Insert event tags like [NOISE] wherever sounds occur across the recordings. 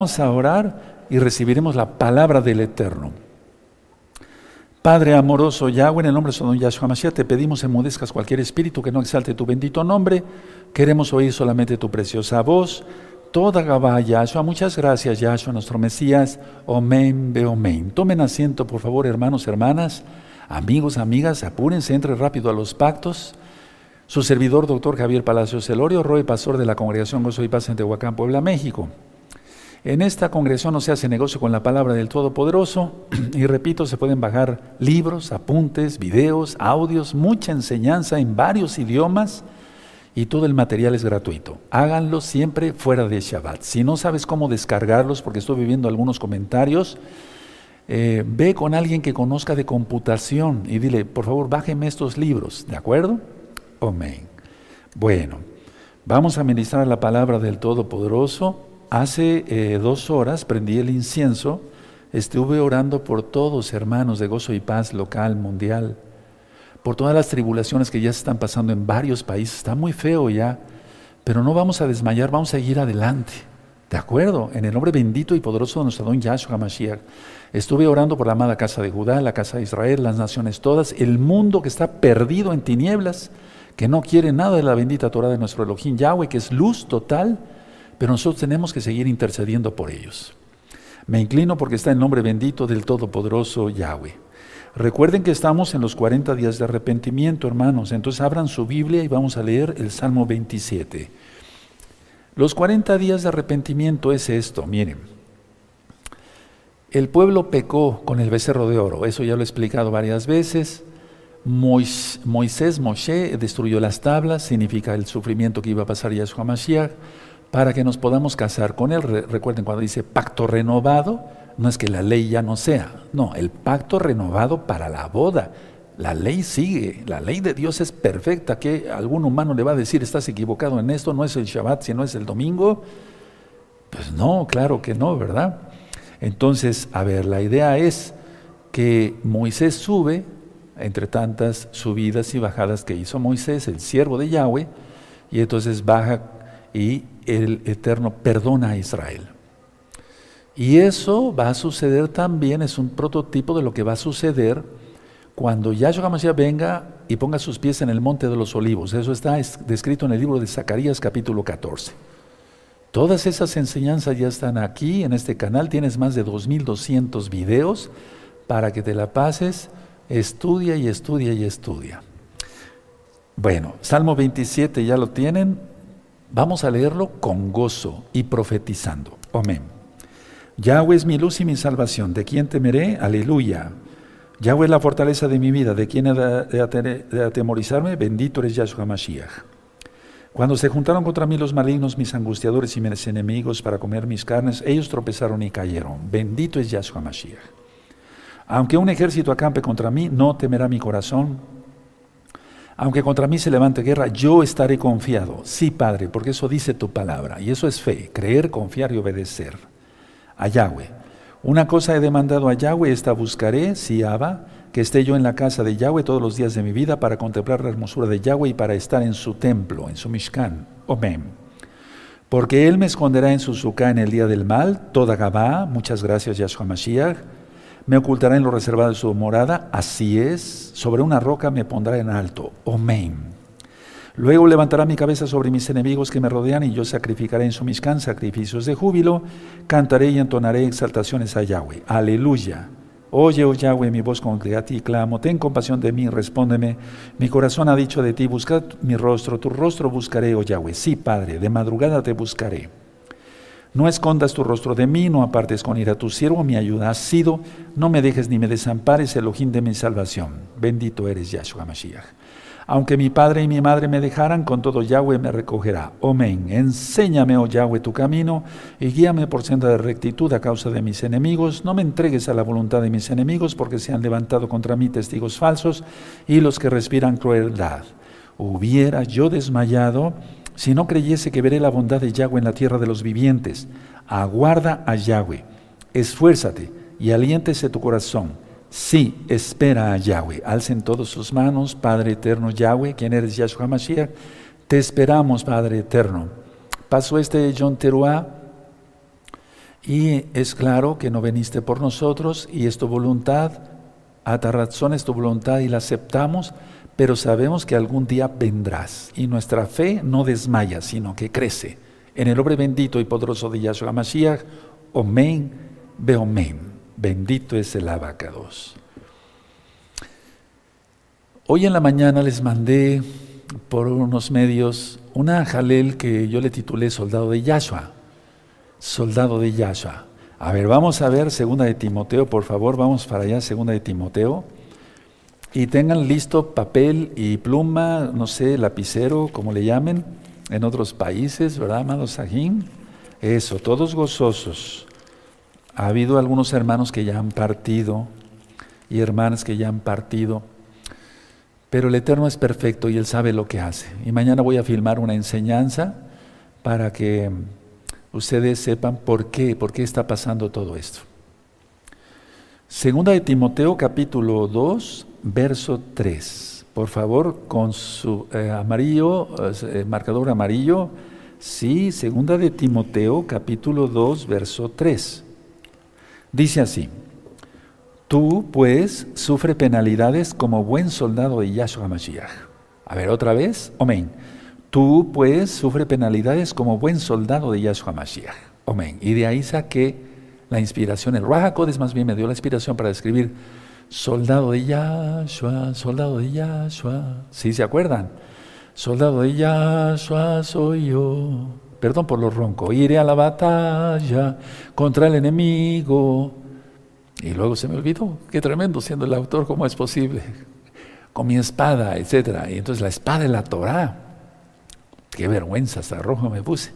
Vamos a orar y recibiremos la palabra del Eterno. Padre amoroso Yahweh, en el nombre de Don Yahshua Mashiach, te pedimos enmudezcas cualquier espíritu que no exalte tu bendito nombre. Queremos oír solamente tu preciosa voz. Toda Gabá Yahshua, muchas gracias Yahshua, nuestro Mesías. Omen, be omen. Tomen asiento, por favor, hermanos, hermanas, amigos, amigas, apúrense, entre rápido a los pactos. Su servidor, doctor Javier Palacios Celorio, Roe, pastor de la Congregación Gozo y Paz en Tehuacán, Puebla, México. En esta congregación no se hace negocio con la palabra del Todopoderoso [CLEARS THROAT] y repito, se pueden bajar libros, apuntes, videos, audios, mucha enseñanza en varios idiomas y todo el material es gratuito. Háganlo siempre fuera de Shabbat. Si no sabes cómo descargarlos, porque estoy viviendo algunos comentarios, eh, ve con alguien que conozca de computación y dile, por favor, bájeme estos libros, ¿de acuerdo? Amén. Bueno, vamos a ministrar la palabra del Todopoderoso Hace eh, dos horas prendí el incienso, estuve orando por todos, hermanos de gozo y paz local, mundial, por todas las tribulaciones que ya se están pasando en varios países. Está muy feo ya, pero no vamos a desmayar, vamos a seguir adelante. ¿De acuerdo? En el nombre bendito y poderoso de nuestro don Yahshua Mashiach. Estuve orando por la amada casa de Judá, la casa de Israel, las naciones todas, el mundo que está perdido en tinieblas, que no quiere nada de la bendita Torah de nuestro Elohim Yahweh, que es luz total pero nosotros tenemos que seguir intercediendo por ellos. Me inclino porque está el nombre bendito del Todopoderoso Yahweh. Recuerden que estamos en los 40 días de arrepentimiento, hermanos. Entonces abran su Biblia y vamos a leer el Salmo 27. Los 40 días de arrepentimiento es esto, miren. El pueblo pecó con el becerro de oro, eso ya lo he explicado varias veces. Moisés, Moshe, destruyó las tablas, significa el sufrimiento que iba a pasar Yahshua Mashiach para que nos podamos casar con Él. Recuerden cuando dice pacto renovado, no es que la ley ya no sea, no, el pacto renovado para la boda. La ley sigue, la ley de Dios es perfecta. que algún humano le va a decir, estás equivocado en esto, no es el Shabbat, sino es el domingo? Pues no, claro que no, ¿verdad? Entonces, a ver, la idea es que Moisés sube, entre tantas subidas y bajadas que hizo Moisés, el siervo de Yahweh, y entonces baja y el Eterno perdona a Israel. Y eso va a suceder también, es un prototipo de lo que va a suceder cuando Yahshua Mashiach venga y ponga sus pies en el monte de los olivos. Eso está descrito en el libro de Zacarías capítulo 14. Todas esas enseñanzas ya están aquí en este canal. Tienes más de 2.200 videos para que te la pases. Estudia y estudia y estudia. Bueno, Salmo 27 ya lo tienen. Vamos a leerlo con gozo y profetizando. Amén. Yahweh es mi luz y mi salvación. ¿De quién temeré? Aleluya. Yahweh es la fortaleza de mi vida. ¿De quién he de atemorizarme? Bendito eres Yahshua Mashiach. Cuando se juntaron contra mí los malignos, mis angustiadores y mis enemigos para comer mis carnes, ellos tropezaron y cayeron. Bendito es Yahshua Mashiach. Aunque un ejército acampe contra mí, no temerá mi corazón aunque contra mí se levante guerra, yo estaré confiado. Sí, Padre, porque eso dice tu palabra. Y eso es fe, creer, confiar y obedecer. A Yahweh. Una cosa he demandado a Yahweh, esta buscaré, si Abba, que esté yo en la casa de Yahweh todos los días de mi vida para contemplar la hermosura de Yahweh y para estar en su templo, en su Mishkan. Amén. Porque Él me esconderá en su suká en el día del mal, toda Gabá, muchas gracias Yahshua Mashiach, me ocultará en lo reservado de su morada, así es, sobre una roca me pondrá en alto. Amén. Luego levantará mi cabeza sobre mis enemigos que me rodean y yo sacrificaré en su miscán sacrificios de júbilo, cantaré y entonaré exaltaciones a Yahweh. Aleluya. Oye, oh Yahweh, mi voz con que a ti clamo, ten compasión de mí, respóndeme. Mi corazón ha dicho de ti, buscad mi rostro, tu rostro buscaré, oh Yahweh. Sí, Padre, de madrugada te buscaré. No escondas tu rostro de mí, no apartes con ira tu siervo, mi ayuda has sido, no me dejes ni me desampares, ojín de mi salvación. Bendito eres Yahshua Mashiach. Aunque mi padre y mi madre me dejaran, con todo Yahweh me recogerá. Amén. Enséñame, oh Yahweh, tu camino y guíame por senda de rectitud a causa de mis enemigos. No me entregues a la voluntad de mis enemigos, porque se han levantado contra mí testigos falsos y los que respiran crueldad. Hubiera yo desmayado si no creyese que veré la bondad de Yahweh en la tierra de los vivientes. Aguarda a Yahweh, esfuérzate y aliéntese tu corazón. Sí, espera a Yahweh. Alcen todos sus manos, Padre eterno Yahweh, quien eres Yahshua Mashiach. Te esperamos, Padre eterno. Pasó este John Teruá Y es claro que no veniste por nosotros y es tu voluntad, es tu voluntad y la aceptamos, pero sabemos que algún día vendrás y nuestra fe no desmaya, sino que crece. En el nombre bendito y poderoso de Yahshua Mashiach, Omen, Beomen. Bendito es el abacados. Hoy en la mañana les mandé por unos medios una jalel que yo le titulé Soldado de Yahshua. Soldado de Yahshua. A ver, vamos a ver segunda de Timoteo, por favor, vamos para allá, segunda de Timoteo. Y tengan listo papel y pluma, no sé, lapicero, como le llamen, en otros países, ¿verdad, amados Sajín? Eso, todos gozosos. Ha habido algunos hermanos que ya han partido y hermanas que ya han partido. Pero el Eterno es perfecto y Él sabe lo que hace. Y mañana voy a filmar una enseñanza para que ustedes sepan por qué, por qué está pasando todo esto. Segunda de Timoteo capítulo 2, verso 3. Por favor, con su eh, amarillo, eh, marcador amarillo. Sí, segunda de Timoteo capítulo 2, verso 3. Dice así. Tú, pues, sufre penalidades como buen soldado de Yahshua Mashiach. A ver, otra vez. Amén. Tú, pues, sufre penalidades como buen soldado de Yahshua Mashiach. Amén. Y de ahí saqué la inspiración. El Raja más bien me dio la inspiración para escribir soldado de Yahshua, soldado de Yahshua. ¿Sí se acuerdan? Soldado de Yahshua soy yo. Perdón por lo ronco. Iré a la batalla contra el enemigo y luego se me olvidó, qué tremendo siendo el autor, ¿cómo es posible? Con mi espada, etc. Y entonces la espada de la Torah, qué vergüenza, hasta rojo me puse.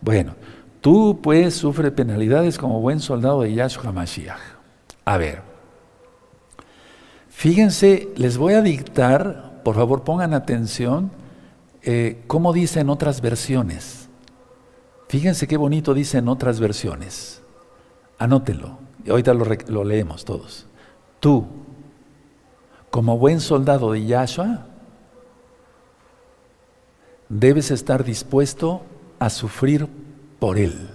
Bueno, tú pues sufre penalidades como buen soldado de Yahshua Mashiach. A ver, fíjense, les voy a dictar, por favor pongan atención, eh, cómo dice en otras versiones. Fíjense qué bonito dice en otras versiones. Anótenlo. Y ahorita lo, leemos todos. Tú, como buen soldado de Yahshua, debes estar dispuesto a sufrir por Él.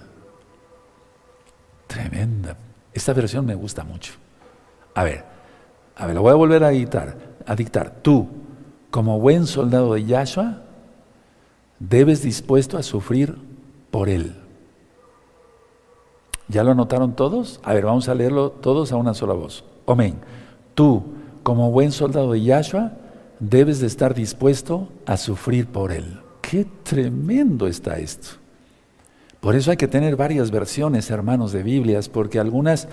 Tremenda. Esta versión me gusta mucho. A ver, a ver, lo voy a volver a dictar. A dictar. Tú, como buen soldado de Yahshua, debes dispuesto a sufrir por Él. ¿Ya lo anotaron todos? A ver, vamos a leerlo todos a una sola voz. Amén. Tú, como buen soldado de Yahshua, debes de estar dispuesto a sufrir por él. Qué tremendo está esto. Por eso hay que tener varias versiones, hermanos, de Biblias, porque algunas,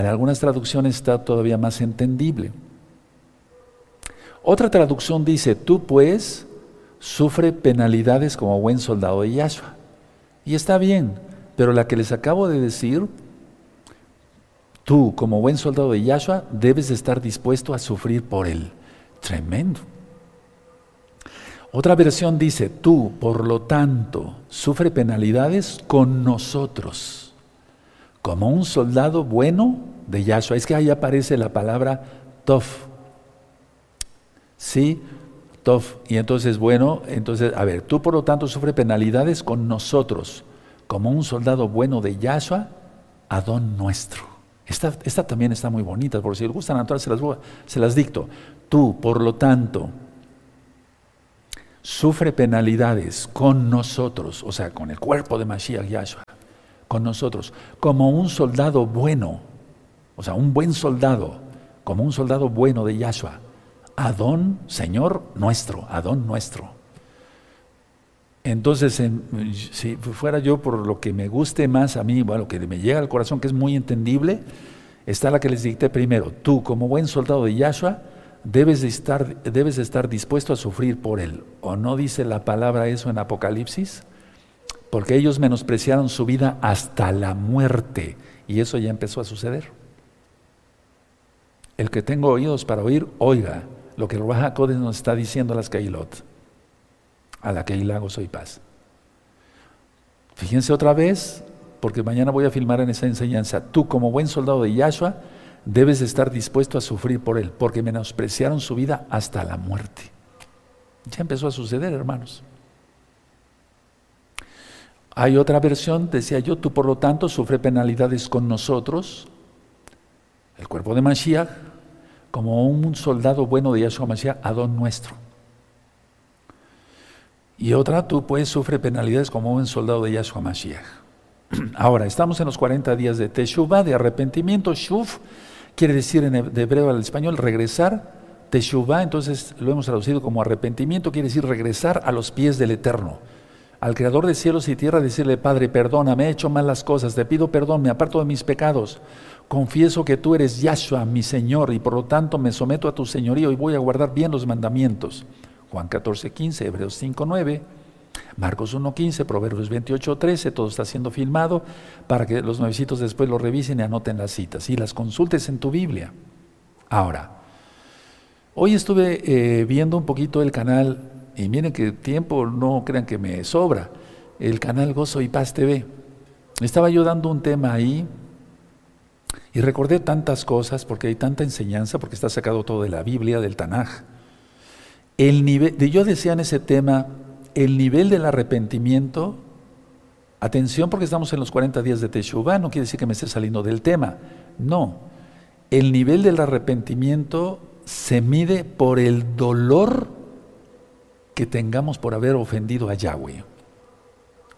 en algunas traducciones está todavía más entendible. Otra traducción dice, tú pues sufre penalidades como buen soldado de Yahshua. Y está bien, pero la que les acabo de decir, tú como buen soldado de Yahshua debes de estar dispuesto a sufrir por él. Tremendo. Otra versión dice, tú, por lo tanto, sufre penalidades con nosotros, como un soldado bueno de Yahshua. Es que ahí aparece la palabra tof. ¿Sí? Tof. Y entonces, bueno, entonces, a ver, tú por lo tanto sufre penalidades con nosotros como un soldado bueno de Yahshua, Adón nuestro. Esta, también está muy bonita, por si les gustan se las, se las dicto. Tú, por lo tanto, sufre penalidades con nosotros, o sea, con el cuerpo de Mashiach Yahshua, con nosotros, como un soldado bueno, o sea, un buen soldado, como un soldado bueno de Yahshua. Adón, Señor nuestro, Adón nuestro. Entonces, si fuera yo por lo que me guste más a mí, bueno, lo que me llega al corazón, que es muy entendible, está la que les dicté primero. Tú, como buen soldado de Yahshua, debes de estar, debes de estar dispuesto a sufrir por él. ¿O no dice la palabra eso en Apocalipsis? Porque ellos menospreciaron su vida hasta la muerte. Y eso ya empezó a suceder. El que tengo oídos para oír, oiga lo que el Raja nos está diciendo a las Cailot a la hilago soy paz. Fíjense otra vez, porque mañana voy a filmar en esa enseñanza. Tú como buen soldado de Yahshua debes estar dispuesto a sufrir por él, porque menospreciaron su vida hasta la muerte. Ya empezó a suceder, hermanos. Hay otra versión, decía yo, tú por lo tanto sufre penalidades con nosotros, el cuerpo de Mashiach, como un soldado bueno de Yahshua Mashiach, Adón nuestro. Y otra, tú pues sufre penalidades como un soldado de Yahshua Mashiach. [CLEARS THROAT] Ahora, estamos en los 40 días de Teshuvah, de arrepentimiento. Shuf quiere decir en hebreo al español regresar. Teshuvah, entonces lo hemos traducido como arrepentimiento, quiere decir regresar a los pies del Eterno. Al Creador de cielos y tierra, decirle, Padre, perdóname, he hecho malas cosas, te pido perdón, me aparto de mis pecados. Confieso que tú eres Yahshua, mi Señor, y por lo tanto me someto a tu señorío y voy a guardar bien los mandamientos. Juan 14, 15, Hebreos 5, 9. Marcos 1.15, Proverbios 28.13, todo está siendo filmado para que los nuevecitos después lo revisen y anoten las citas y las consultes en tu Biblia. Ahora, hoy estuve eh, viendo un poquito el canal, y miren que tiempo no crean que me sobra, el canal Gozo y Paz TV. Estaba yo dando un tema ahí y recordé tantas cosas porque hay tanta enseñanza, porque está sacado todo de la Biblia, del Tanaj. El nivel, yo decía en ese tema, el nivel del arrepentimiento, atención porque estamos en los 40 días de Teshuvah, no quiere decir que me esté saliendo del tema, no. El nivel del arrepentimiento se mide por el dolor que tengamos por haber ofendido a Yahweh.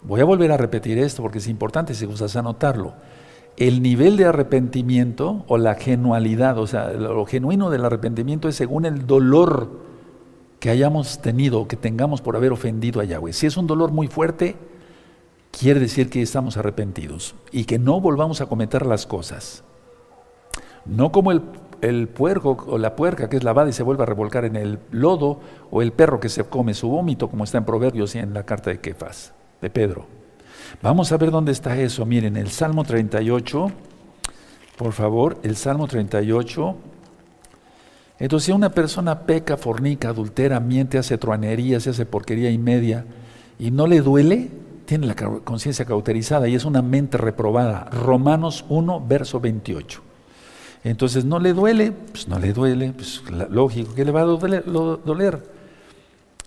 Voy a volver a repetir esto porque es importante si gustas anotarlo. El nivel de arrepentimiento o la genualidad, o sea, lo genuino del arrepentimiento es según el dolor que hayamos tenido que tengamos por haber ofendido a Yahweh. Si es un dolor muy fuerte, quiere decir que estamos arrepentidos y que no volvamos a cometer las cosas. No como el, el puerco o la puerca que es lavada y se vuelve a revolcar en el lodo o el perro que se come su vómito, como está en Proverbios y en la carta de Kefas, de Pedro. Vamos a ver dónde está eso. Miren, el Salmo 38, por favor, el Salmo 38 entonces, si una persona peca, fornica, adultera, miente, hace truanería, se hace porquería y media, y no le duele, tiene la conciencia cauterizada y es una mente reprobada. Romanos 1, verso 28. Entonces, no le duele, pues no le duele, pues lógico que le va a doler.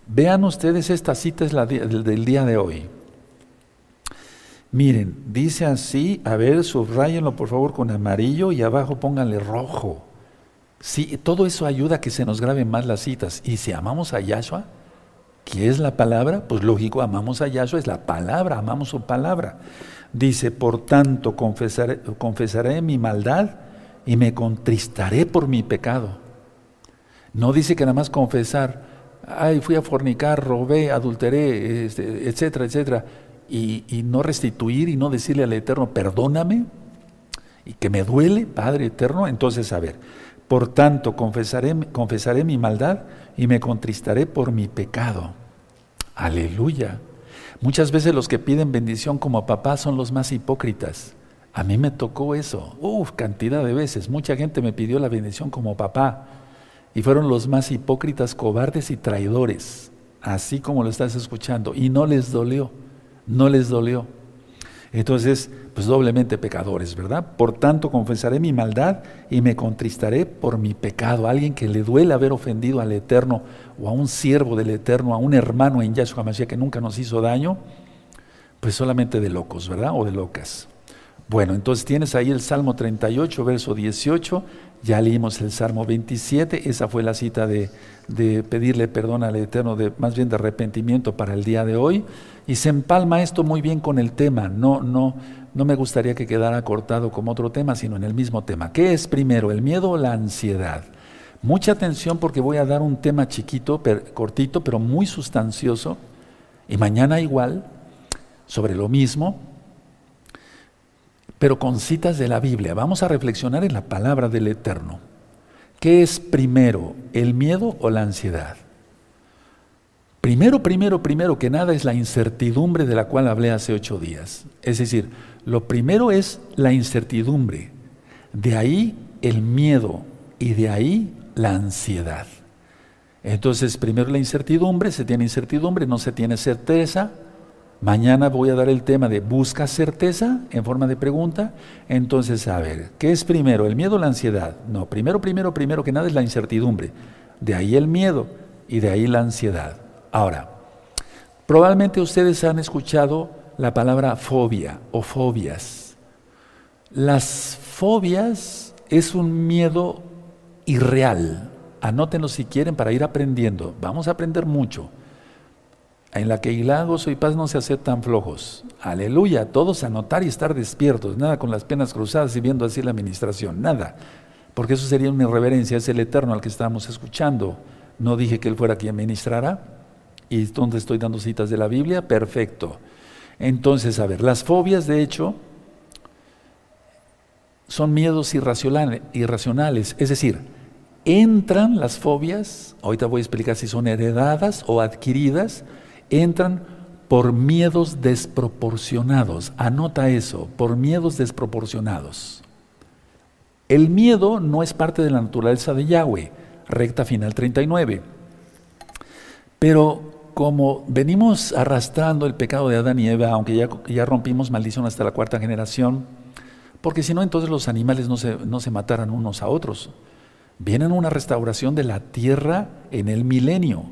Vean ustedes, esta cita es del día de hoy. Miren, dice así, a ver, subrayenlo por favor con amarillo y abajo pónganle rojo. Sí, todo eso ayuda a que se nos graben más las citas. Y si amamos a Yahshua, ¿qué es la palabra? Pues lógico, amamos a Yahshua, es la palabra, amamos su palabra. Dice, por tanto, confesaré mi maldad y me contristaré por mi pecado. No dice que nada más confesar, ay, fui a fornicar, robé, adulteré, este, etcétera, etcétera, y, no restituir y no decirle al Eterno, perdóname, y que me duele, Padre Eterno. Entonces, a ver, por tanto, confesaré, confesaré mi maldad y me contristaré por mi pecado. Aleluya. Muchas veces los que piden bendición como papá son los más hipócritas. A mí me tocó eso. Uf, cantidad de veces. Mucha gente me pidió la bendición como papá. Y fueron los más hipócritas, cobardes y traidores. Así como lo estás escuchando. Y no les dolió. No les dolió. Entonces, pues doblemente pecadores, ¿verdad? Por tanto, confesaré mi maldad y me contristaré por mi pecado. alguien que le duele haber ofendido al Eterno o a un siervo del Eterno, a un hermano en Yahshua Mashiach que nunca nos hizo daño, pues solamente de locos, ¿verdad? O de locas. Bueno, entonces tienes ahí el Salmo 38, verso 18, ya leímos el Salmo 27, esa fue la cita de, pedirle perdón al Eterno, más bien de arrepentimiento para el día de hoy, y se empalma esto muy bien con el tema, no, no, no me gustaría que quedara cortado como otro tema, sino en el mismo tema. ¿Qué es primero, el miedo o la ansiedad? Mucha atención porque voy a dar un tema chiquito, cortito, pero muy sustancioso, y mañana igual, sobre lo mismo, pero con citas de la Biblia. Vamos a reflexionar en la palabra del Eterno. ¿Qué es primero, el miedo o la ansiedad? Primero, primero, primero que nada es la incertidumbre de la cual hablé hace ocho días. Es decir, lo primero es la incertidumbre, de ahí el miedo y de ahí la ansiedad. Entonces, primero la incertidumbre, se tiene incertidumbre, no se tiene certeza, Mañana voy a dar el tema de busca certeza en forma de pregunta. Entonces, a ver, ¿qué es primero, el miedo o la ansiedad? No, primero, primero, primero que nada es la incertidumbre. De ahí el miedo y de ahí la ansiedad. Ahora, probablemente ustedes han escuchado la palabra fobia o fobias. Las fobias es un miedo irreal. Anótenlo si quieren para ir aprendiendo. Vamos a aprender mucho. En la que Hilagos y paz no se aceptan flojos. Aleluya, todos anotar y estar despiertos. Nada con las penas cruzadas y viendo así la administración. Nada. Porque eso sería una irreverencia. Es el Eterno al que estamos escuchando. No dije que Él fuera quien ministrara. ¿Y dónde estoy dando citas de la Biblia? Perfecto. Entonces, a ver, las fobias de hecho son miedos irracionales, es decir, entran las fobias, ahorita voy a explicar si son heredadas o adquiridas, entran por miedos desproporcionados. Anota eso, por miedos desproporcionados. El miedo no es parte de la naturaleza de Yahweh, recta final 39. Pero como venimos arrastrando el pecado de Adán y Eva, aunque ya, ya rompimos maldición hasta la cuarta generación, porque si no, entonces los animales no se, no se mataran unos a otros. Viene una restauración de la tierra en el milenio.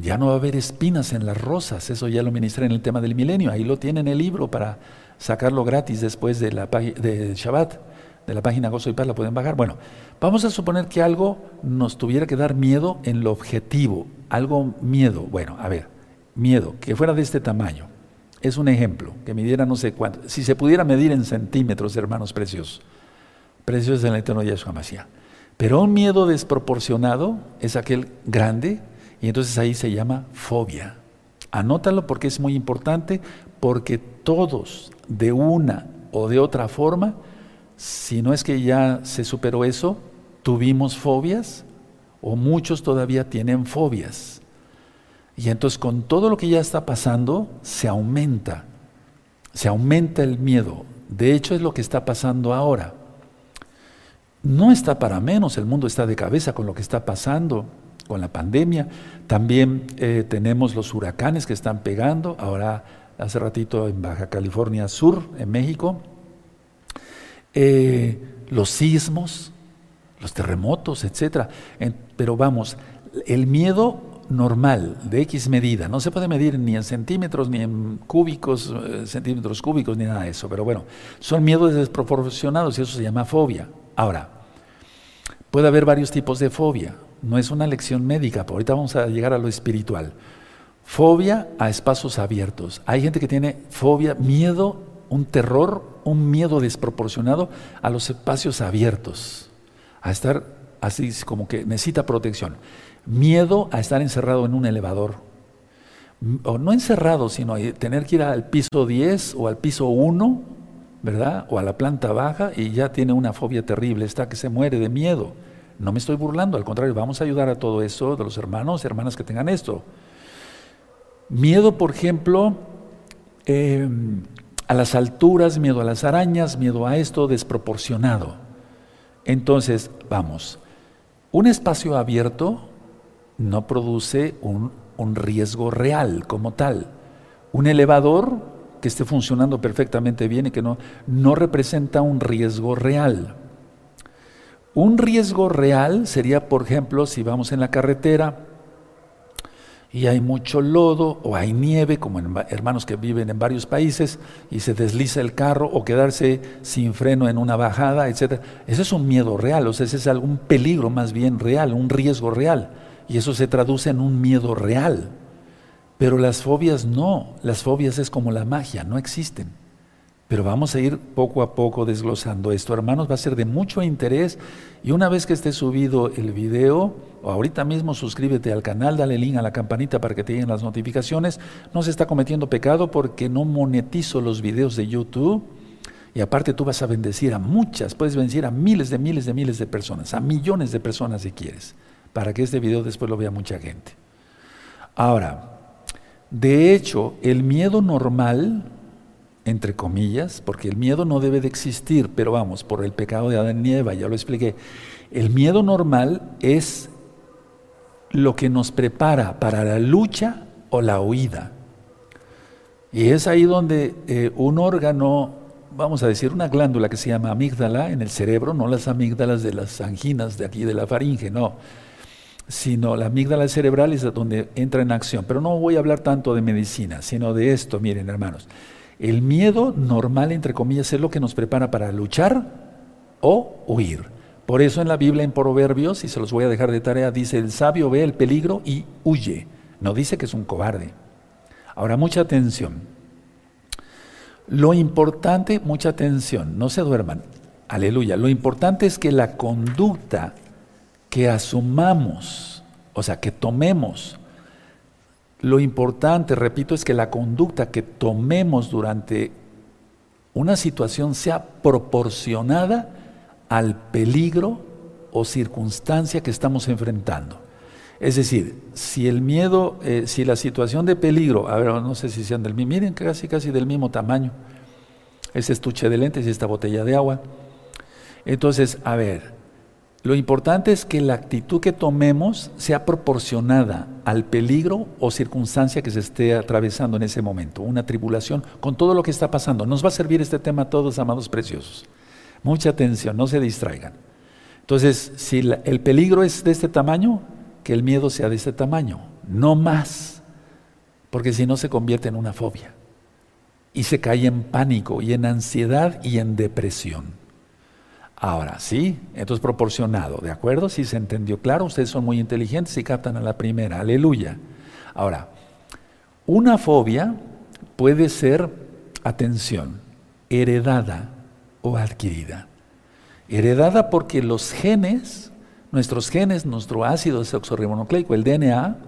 Ya no va a haber espinas en las rosas, eso ya lo ministré en el tema del milenio. Ahí lo tienen el libro para sacarlo gratis después de, la, de Shabbat, de la página Gozo y Paz, la pueden bajar. Bueno, vamos a suponer que algo nos tuviera que dar miedo en lo objetivo, algo miedo, bueno, a ver, miedo, que fuera de este tamaño. Es un ejemplo, que midiera no sé cuánto. Si se pudiera medir en centímetros, hermanos preciosos, preciosos en el eterno Yahshua Mashiach. Pero un miedo desproporcionado es aquel grande, y entonces ahí se llama fobia. Anótalo porque es muy importante, porque todos, de una o de otra forma, si no es que ya se superó eso, tuvimos fobias o muchos todavía tienen fobias. Y entonces con todo lo que ya está pasando, se aumenta, se aumenta el miedo. De hecho es lo que está pasando ahora. No está para menos, el mundo está de cabeza con lo que está pasando, con la pandemia. También eh, tenemos los huracanes que están pegando, ahora hace ratito en Baja California Sur, en México. Eh, los sismos, los terremotos, etc. Pero vamos, el miedo normal de X medida, no se puede medir ni en centímetros, ni en cúbicos, eh, centímetros cúbicos, ni nada de eso, pero bueno, son miedos desproporcionados y eso se llama fobia. Ahora, puede haber varios tipos de fobia, no es una lección médica, pero ahorita vamos a llegar a lo espiritual. Fobia a espacios abiertos. Hay gente que tiene fobia, miedo, un terror, un miedo desproporcionado a los espacios abiertos a estar así como que necesita protección. Miedo a estar encerrado en un elevador. O no encerrado, sino tener que ir al piso 10 o al piso 1, ¿verdad? O a la planta baja y ya tiene una fobia terrible, está que se muere de miedo. No me estoy burlando, al contrario, vamos a ayudar a todo eso de los hermanos y hermanas que tengan esto. Miedo, por ejemplo, em, a las alturas, miedo a las arañas, miedo a esto desproporcionado. Entonces, vamos, un espacio abierto no produce un, riesgo real como tal. Un elevador que esté funcionando perfectamente bien y que no, no representa un riesgo real. Un riesgo real sería, por ejemplo, si vamos en la carretera, y hay mucho lodo o hay nieve, como en hermanos que viven en varios países, y se desliza el carro o quedarse sin freno en una bajada, etc. Ese es un miedo real, o sea, ese es algún peligro más bien real, un riesgo real. Y eso se traduce en un miedo real. Pero las fobias no, las fobias es como la magia, no existen. Pero vamos a ir poco a poco desglosando esto, hermanos, va a ser de mucho interés y una vez que esté subido el video, o ahorita mismo suscríbete al canal, dale link a la campanita para que te lleguen las notificaciones. No se está cometiendo pecado porque no monetizo los videos de YouTube y aparte tú vas a bendecir a muchas, puedes bendecir a miles de miles de miles de personas, a millones de personas si quieres, para que este video después lo vea mucha gente. Ahora, de hecho, el miedo normal entre comillas, porque el miedo no debe de existir, pero vamos, por el pecado de Adán y Eva, ya lo expliqué. El miedo normal es lo que nos prepara para la lucha o la huida. Y es ahí donde eh, un órgano, vamos a decir, una glándula que se llama amígdala en el cerebro, no las amígdalas de las anginas de aquí de la faringe, no, sino la amígdala cerebral es donde entra en acción. Pero no voy a hablar tanto de medicina, sino de esto, miren hermanos. El miedo normal, entre comillas, es lo que nos prepara para luchar o huir. Por eso en la Biblia, en Proverbios, y se los voy a dejar de tarea, dice, el sabio ve el peligro y huye. No dice que es un cobarde. Ahora, mucha atención. Lo importante, mucha atención, no se duerman. Aleluya. Lo importante es que la conducta que asumamos, o sea, que tomemos, lo importante, repito, es que la conducta que tomemos durante una situación sea proporcionada al peligro o circunstancia que estamos enfrentando. Es decir, si el miedo, eh, si la situación de peligro, a ver, no sé si sean del mismo, miren casi casi del mismo tamaño, ese estuche de lentes y esta botella de agua. Entonces, a ver, lo importante es que la actitud que tomemos sea proporcionada al peligro o circunstancia que se esté atravesando en ese momento, una tribulación, con todo lo que está pasando. Nos va a servir este tema a todos, amados preciosos. Mucha atención, no se distraigan. Entonces, si el peligro es de este tamaño, que el miedo sea de este tamaño, no más, porque si no se convierte en una fobia y se cae en pánico y en ansiedad y en depresión. Ahora, sí, esto es proporcionado, ¿de acuerdo? Si se entendió claro, ustedes son muy inteligentes y captan a la primera, aleluya. Ahora, una fobia puede ser, atención, heredada o adquirida. Heredada porque los genes, nuestros genes, nuestro ácido desoxirribonucleico, el DNA,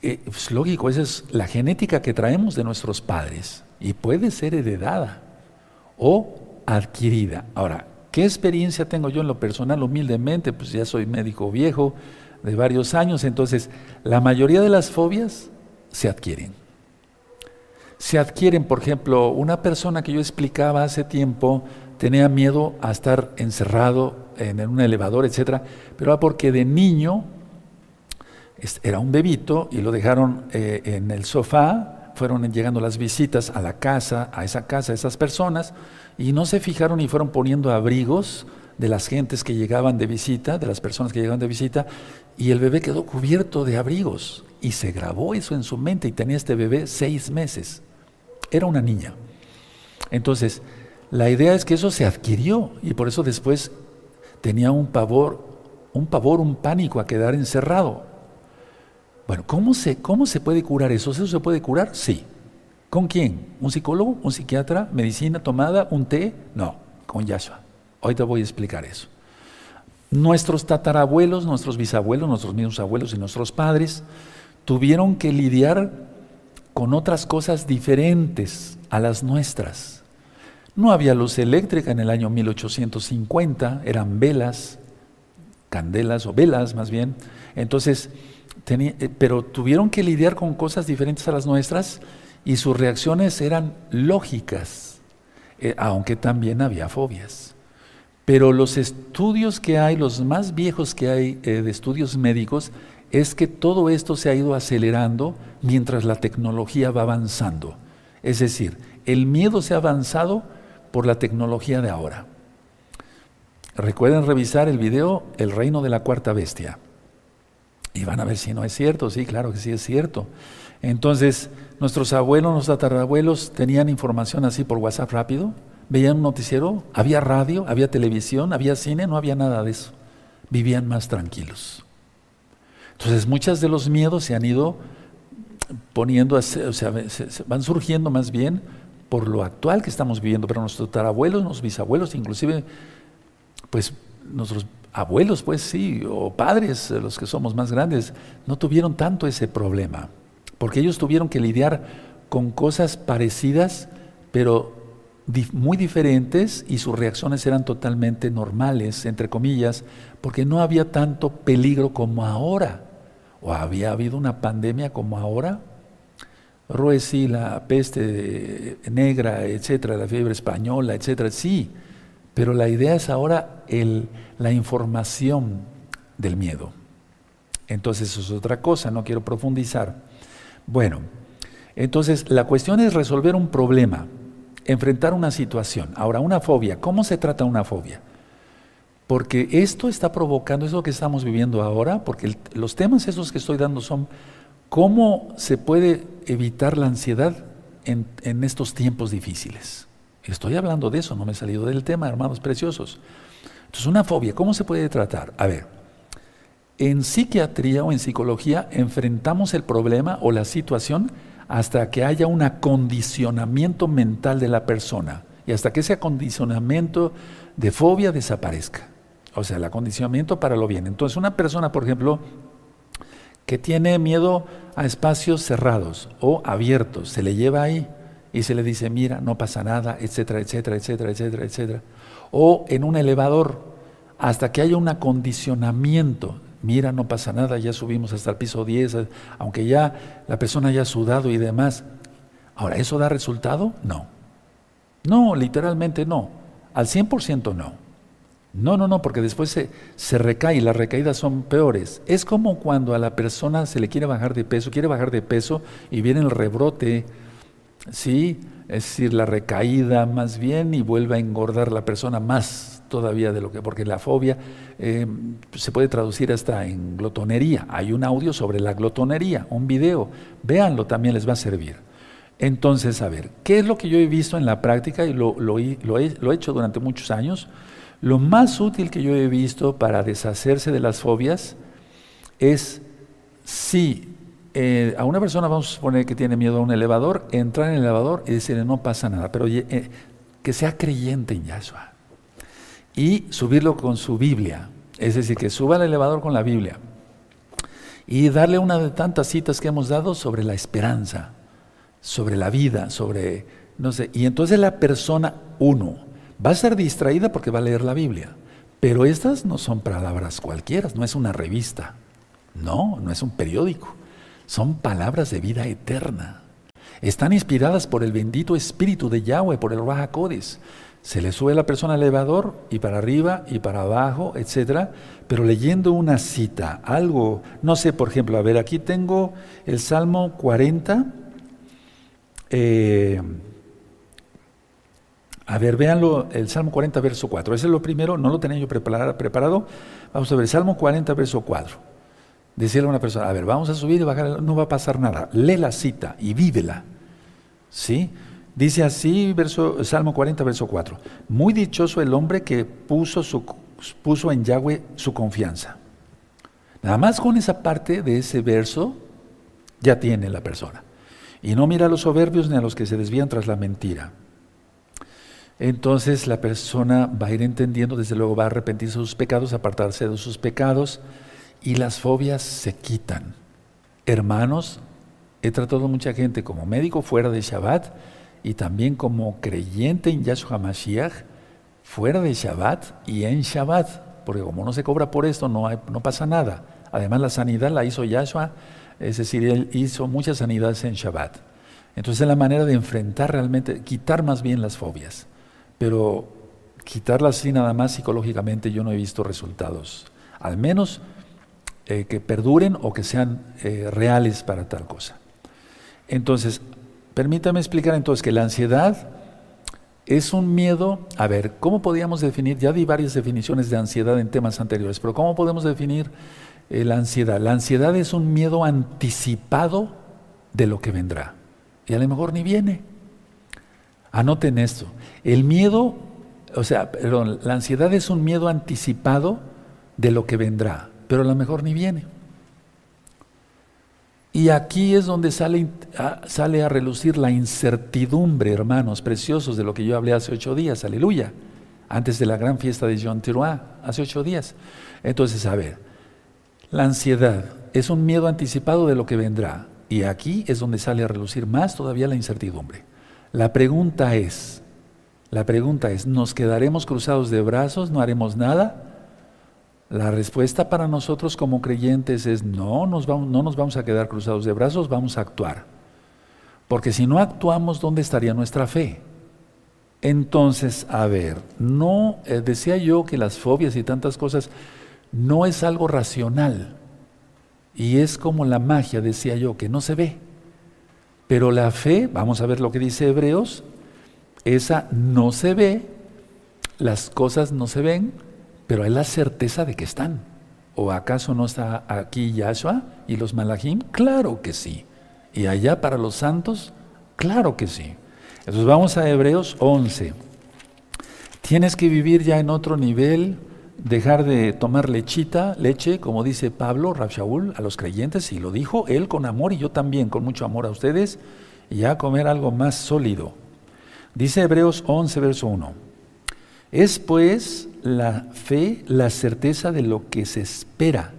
eh, es lógico, esa es la genética que traemos de nuestros padres y puede ser heredada o adquirida. Ahora, ¿Qué experiencia tengo yo en lo personal? Humildemente, pues ya soy médico viejo de varios años, entonces la mayoría de las fobias se adquieren. Se adquieren, por ejemplo, una persona que yo explicaba hace tiempo tenía miedo a estar encerrado en un elevador, etcétera, pero era porque de niño era un bebito y lo dejaron eh, en el sofá, fueron llegando las visitas a la casa, a esa casa, a esas personas, y no se fijaron y fueron poniendo abrigos de las gentes que llegaban de visita, de las personas que llegaban de visita, y el bebé quedó cubierto de abrigos. Y se grabó eso en su mente y tenía este bebé seis meses. Era una niña. Entonces, la idea es que eso se adquirió y por eso después tenía un pavor, un pavor, un pánico a quedar encerrado. Bueno, ¿cómo se, cómo se puede curar eso? ¿Eso se puede curar? Sí. ¿Con quién? ¿Un psicólogo? ¿Un psiquiatra? ¿Medicina tomada? ¿Un té? No, con Yahshua. Hoy te voy a explicar eso. Nuestros tatarabuelos, nuestros bisabuelos, nuestros mismos abuelos y nuestros padres tuvieron que lidiar con otras cosas diferentes a las nuestras. No había luz eléctrica en el año 1850, eran velas, candelas o velas más bien. Entonces, eh, pero tuvieron que lidiar con cosas diferentes a las nuestras y sus reacciones eran lógicas, eh, aunque también había fobias. Pero los estudios que hay, los más viejos que hay eh, de estudios médicos, es que todo esto se ha ido acelerando mientras la tecnología va avanzando. Es decir, el miedo se ha avanzado por la tecnología de ahora. Recuerden revisar el video El reino de la cuarta bestia. Y van a ver si no es cierto. Sí, claro que sí es cierto. Entonces, nuestros abuelos, nuestros tatarabuelos tenían información así por WhatsApp rápido, veían un noticiero, había radio, había televisión, había cine, no había nada de eso. Vivían más tranquilos. Entonces, muchos de los miedos se han ido poniendo, o sea, van surgiendo más bien por lo actual que estamos viviendo, pero nuestros tatarabuelos, nuestros bisabuelos, inclusive, pues nuestros abuelos, pues sí, o padres, los que somos más grandes, no tuvieron tanto ese problema porque ellos tuvieron que lidiar con cosas parecidas, pero muy diferentes y sus reacciones eran totalmente normales, entre comillas, porque no había tanto peligro como ahora. ¿O había habido una pandemia como ahora? Ruesi, la peste negra, etcétera, la fiebre española, etcétera, sí, pero la idea es ahora la información del miedo. Entonces eso es otra cosa, no quiero profundizar. Bueno, entonces la cuestión es resolver un problema, enfrentar una situación. Ahora, una fobia, ¿cómo se trata una fobia? Porque esto está provocando, eso que estamos viviendo ahora, porque los temas esos que estoy dando son cómo se puede evitar la ansiedad en estos tiempos difíciles. Estoy hablando de eso, no me he salido del tema, hermanos preciosos. Entonces, una fobia, ¿cómo se puede tratar? A ver, en psiquiatría o en psicología enfrentamos el problema o la situación hasta que haya un acondicionamiento mental de la persona y hasta que ese acondicionamiento de fobia desaparezca. O sea, el acondicionamiento para lo bien. Entonces, una persona, por ejemplo, que tiene miedo a espacios cerrados o abiertos, se le lleva ahí y se le dice, mira, no pasa nada, etcétera, etcétera, etcétera, etcétera, etcétera. O en un elevador, hasta que haya un acondicionamiento. Mira, no pasa nada, ya subimos hasta el piso 10, aunque ya la persona haya sudado y demás. Ahora, ¿eso da resultado? No. No, literalmente no. Al 100% no. No, no, no, porque después se, se, recae y las recaídas son peores. Es como cuando a la persona se le quiere bajar de peso, quiere bajar de peso y viene el rebrote ¿sí? Es decir, la recaída más bien y vuelve a engordar la persona más todavía de lo que, porque la fobia eh, se puede traducir hasta en glotonería. Hay un audio sobre la glotonería, un video. Véanlo, también les va a servir. Entonces, a ver, ¿qué es lo que yo he visto en la práctica y lo, lo, he, lo he hecho durante muchos años? Lo más útil que yo he visto para deshacerse de las fobias es si eh, a una persona, vamos a suponer que tiene miedo a un elevador, entrar en el elevador y decirle no pasa nada, pero eh, que sea creyente en Yahshua. Y subirlo con su Biblia, es decir, que suba al elevador con la Biblia. Y darle una de tantas citas que hemos dado sobre la esperanza, sobre la vida, sobre, no sé, y entonces la persona, uno, va a ser distraída porque va a leer la Biblia. Pero estas no son palabras cualquiera, no es una revista, no, no es un periódico. Son palabras de vida eterna. Están inspiradas por el bendito Espíritu de Yahweh, por el Raja Se le sube a la persona al elevador y para arriba y para abajo, etcétera, pero leyendo una cita, algo, no sé, por ejemplo, a ver, aquí tengo el Salmo 40. Eh, a ver, véanlo, el Salmo 40, verso 4. Ese es lo primero, no lo tenía yo preparado. Vamos a ver, Salmo 40, verso 4. Decirle a una persona, a ver, vamos a subir y bajar, no va a pasar nada. Lee la cita y vívela. ¿Sí? Dice así, verso, Salmo 40, verso 4. Muy dichoso el hombre que puso, puso en Yahweh su confianza. Nada más con esa parte de ese verso ya tiene la persona. Y no mira a los soberbios ni a los que se desvían tras la mentira. Entonces la persona va a ir entendiendo, desde luego va a arrepentirse de sus pecados, apartarse de sus pecados y las fobias se quitan. Hermanos, he tratado a mucha gente como médico fuera de Shabbat y también como creyente en Yahshua Mashiach fuera de Shabbat y en Shabbat, porque como no se cobra por esto, no, no pasa nada. Además, la sanidad la hizo Yahshua, es decir, él hizo muchas sanidades en Shabbat. Entonces, es la manera de enfrentar realmente, quitar más bien las fobias. Pero quitarlas así nada más psicológicamente, yo no he visto resultados. Al menos eh, que perduren o que sean eh, reales para tal cosa. Entonces, permítame explicar entonces que la ansiedad es un miedo, a ver, ¿cómo podríamos definir? Ya di varias definiciones de ansiedad en temas anteriores, pero ¿cómo podemos definir eh, la ansiedad? La ansiedad es un miedo anticipado de lo que vendrá. Y a lo mejor ni viene. Anoten esto. El miedo, o sea, perdón, la ansiedad es un miedo anticipado de lo que vendrá pero a lo mejor ni viene. Y aquí es donde sale, sale, a relucir la incertidumbre, hermanos preciosos, de lo que yo hablé hace ocho días, aleluya, antes de la gran fiesta de Jean Tiroir, hace ocho días. Entonces, a ver, la ansiedad es un miedo anticipado de lo que vendrá, y aquí es donde sale a relucir más todavía la incertidumbre. La pregunta es, la pregunta es, ¿nos quedaremos cruzados de brazos, no haremos nada? La respuesta para nosotros como creyentes es no, nos vamos, no nos vamos a quedar cruzados de brazos, vamos a actuar. Porque si no actuamos, ¿dónde estaría nuestra fe? Entonces, a ver, no, eh, decía yo que las fobias y tantas cosas no es algo racional. Y es como la magia, decía yo, que no se ve. Pero la fe, vamos a ver lo que dice Hebreos, esa no se ve, las cosas no se ven, pero hay la certeza de que están. ¿O acaso no está aquí Yahshua y los malachim? Claro que sí. Y allá para los santos, Claro que sí. Entonces vamos a Hebreos 11. Tienes que vivir ya en otro nivel, dejar de tomar lechita, leche, como dice Pablo, Shaul, a los creyentes, y lo dijo él con amor y yo también con mucho amor a ustedes, y ya comer algo más sólido. Dice Hebreos 11, verso 1. Es pues la fe la certeza de lo que se espera,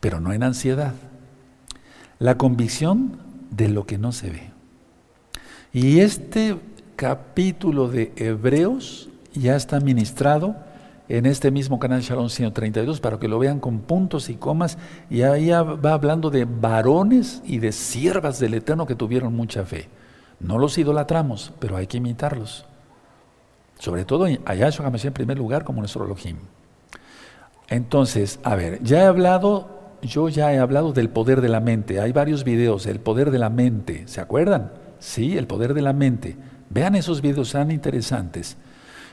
pero no en ansiedad. La convicción de lo que no se ve. Y este capítulo de Hebreos ya está ministrado en este mismo canal Shalom 132 para que lo vean con puntos y comas. Y ahí va hablando de varones y de siervas del Eterno que tuvieron mucha fe. No los idolatramos, pero hay que imitarlos. Sobre todo a Yahshua HaMashiach en primer lugar como nuestro Elohim. Entonces, a ver, ya he hablado, yo ya he hablado del poder de la mente. Hay varios videos, el poder de la mente, ¿se acuerdan? Sí, el poder de la mente. Vean esos videos, son interesantes.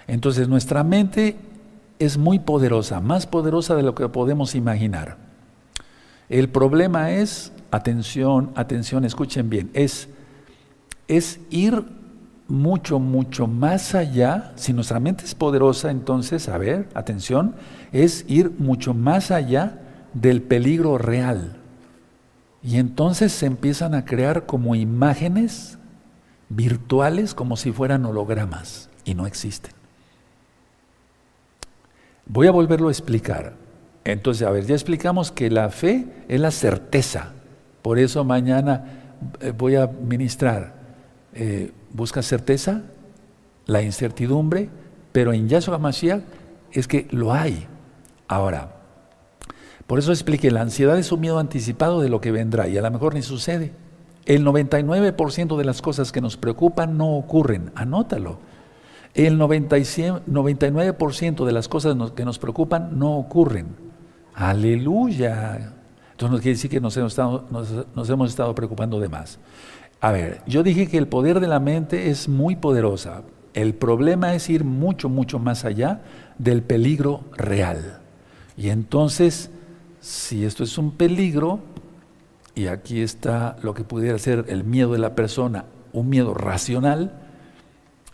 Entonces nuestra mente es muy poderosa, más poderosa de lo que podemos imaginar. El problema es, atención, atención, escuchen bien, es, es ir mucho, mucho más allá. Si nuestra mente es poderosa, entonces, a ver, atención, es ir mucho más allá del peligro real. Y entonces se empiezan a crear como imágenes virtuales como si fueran hologramas y no existen. Voy a volverlo a explicar. Entonces, a ver, ya explicamos que la fe es la certeza. Por eso mañana eh, voy a ministrar. Eh, busca certeza, la incertidumbre, pero en Yahshua Mashiach es que lo hay. Ahora, por eso expliqué, la ansiedad es un miedo anticipado de lo que vendrá y a lo mejor ni sucede. El 99% de las cosas que nos preocupan no ocurren, anótalo. El 99% de las cosas que nos preocupan no ocurren. Aleluya. Entonces no quiere decir que nos nos hemos estado preocupando de más. A ver, yo dije que el poder de la mente es muy poderosa. El problema es ir mucho, mucho más allá del peligro real. Y entonces, si esto es un peligro, y aquí está lo que pudiera ser el miedo de la persona, un miedo racional,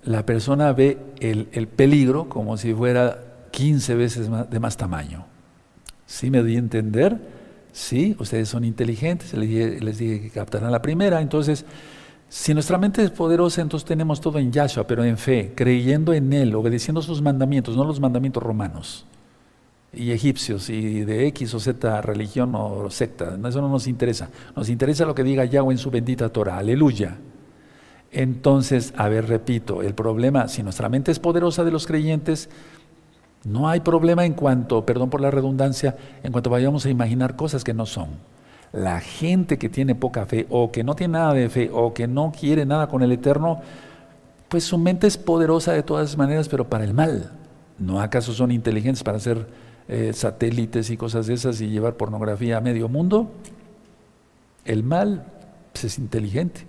la persona ve el, peligro como si fuera 15 veces de más tamaño. ¿Sí me di a entender? Sí, ustedes son inteligentes, les dije, que captarán la primera, entonces... Si nuestra mente es poderosa, entonces tenemos todo en Yahshua, pero en fe, creyendo en Él, obedeciendo sus mandamientos, no los mandamientos romanos y egipcios y de X o Z religión o secta. Eso no nos interesa. Nos interesa lo que diga Yahweh en su bendita Torah. Aleluya. Entonces, a ver, repito, el problema, si nuestra mente es poderosa de los creyentes, no hay problema en cuanto, perdón por la redundancia, en cuanto vayamos a imaginar cosas que no son. La gente que tiene poca fe o que no tiene nada de fe o que no quiere nada con el Eterno, pues su mente es poderosa de todas maneras, pero para el mal. ¿No acaso son inteligentes para hacer eh, satélites y cosas de esas y llevar pornografía a medio mundo. El mal pues, es inteligente.